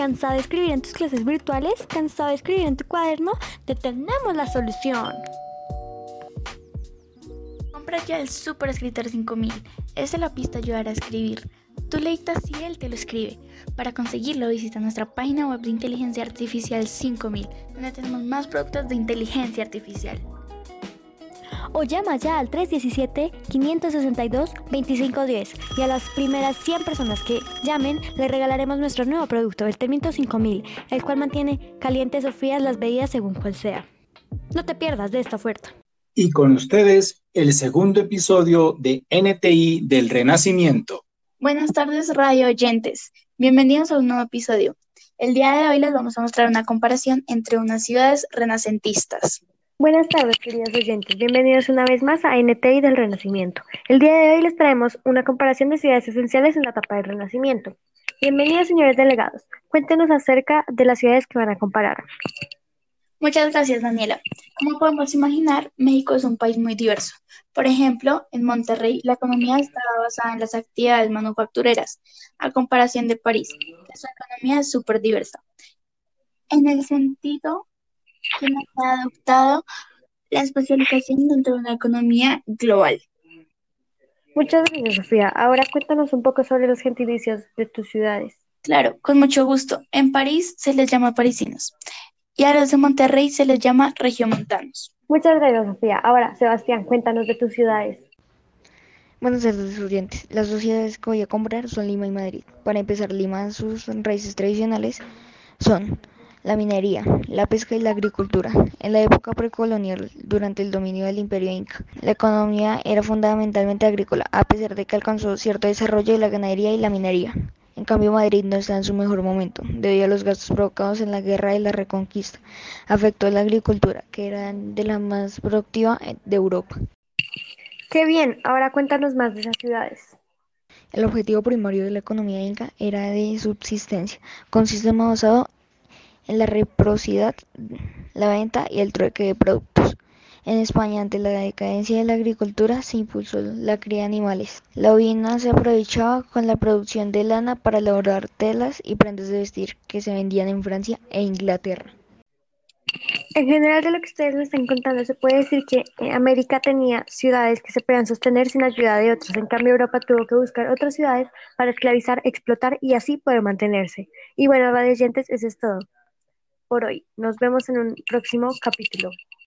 ¿Cansado de escribir en tus clases virtuales? ¿Cansado de escribir en tu cuaderno? Te tenemos la solución. Compra ya el Super Escritor 5000. Es la pista ayudará a escribir. Tú le dictas y él te lo escribe. Para conseguirlo visita nuestra página web de Inteligencia Artificial 5000, donde tenemos más productos de inteligencia artificial. O llama ya al 317-562-2510 y a las primeras 100 personas que llamen le regalaremos nuestro nuevo producto, el Termito 5000, el cual mantiene calientes o frías las bebidas según cual sea. No te pierdas de esta oferta. Y con ustedes, el segundo episodio de NTI del Renacimiento. Buenas tardes, radio oyentes. Bienvenidos a un nuevo episodio. El día de hoy les vamos a mostrar una comparación entre unas ciudades renacentistas. Buenas tardes, queridos oyentes. Bienvenidos una vez más a NTI del Renacimiento. El día de hoy les traemos una comparación de ciudades esenciales en la etapa del Renacimiento. Bienvenidos, señores delegados. Cuéntenos acerca de las ciudades que van a comparar. Muchas gracias, Daniela. Como podemos imaginar, México es un país muy diverso. Por ejemplo, en Monterrey la economía está basada en las actividades manufactureras, a comparación de París, su economía es súper diversa. En el sentido que nos ha adoptado la especialización dentro de una economía global. Muchas gracias, Sofía. Ahora cuéntanos un poco sobre los gentilicios de tus ciudades. Claro, con mucho gusto. En París se les llama parisinos y a los de Monterrey se les llama regiomontanos. Muchas gracias, Sofía. Ahora, Sebastián, cuéntanos de tus ciudades. Buenos días, estudiantes. Las dos ciudades que voy a comprar son Lima y Madrid. Para empezar, Lima, sus raíces tradicionales son la minería, la pesca y la agricultura. En la época precolonial, durante el dominio del imperio inca, la economía era fundamentalmente agrícola, a pesar de que alcanzó cierto desarrollo de la ganadería y la minería. En cambio, Madrid no está en su mejor momento, debido a los gastos provocados en la guerra y la reconquista. Afectó a la agricultura, que era de la más productiva de Europa. Qué bien, ahora cuéntanos más de esas ciudades. El objetivo primario de la economía inca era de subsistencia, con sistema basado en la reciprocidad, la venta y el trueque de productos. En España, ante la decadencia de la agricultura, se impulsó la cría de animales. La ovina se aprovechaba con la producción de lana para elaborar telas y prendas de vestir que se vendían en Francia e Inglaterra. En general de lo que ustedes me están contando, se puede decir que eh, América tenía ciudades que se podían sostener sin ayuda de otros. En cambio, Europa tuvo que buscar otras ciudades para esclavizar, explotar y así poder mantenerse. Y bueno, radiantes, eso es todo por hoy. Nos vemos en un próximo capítulo.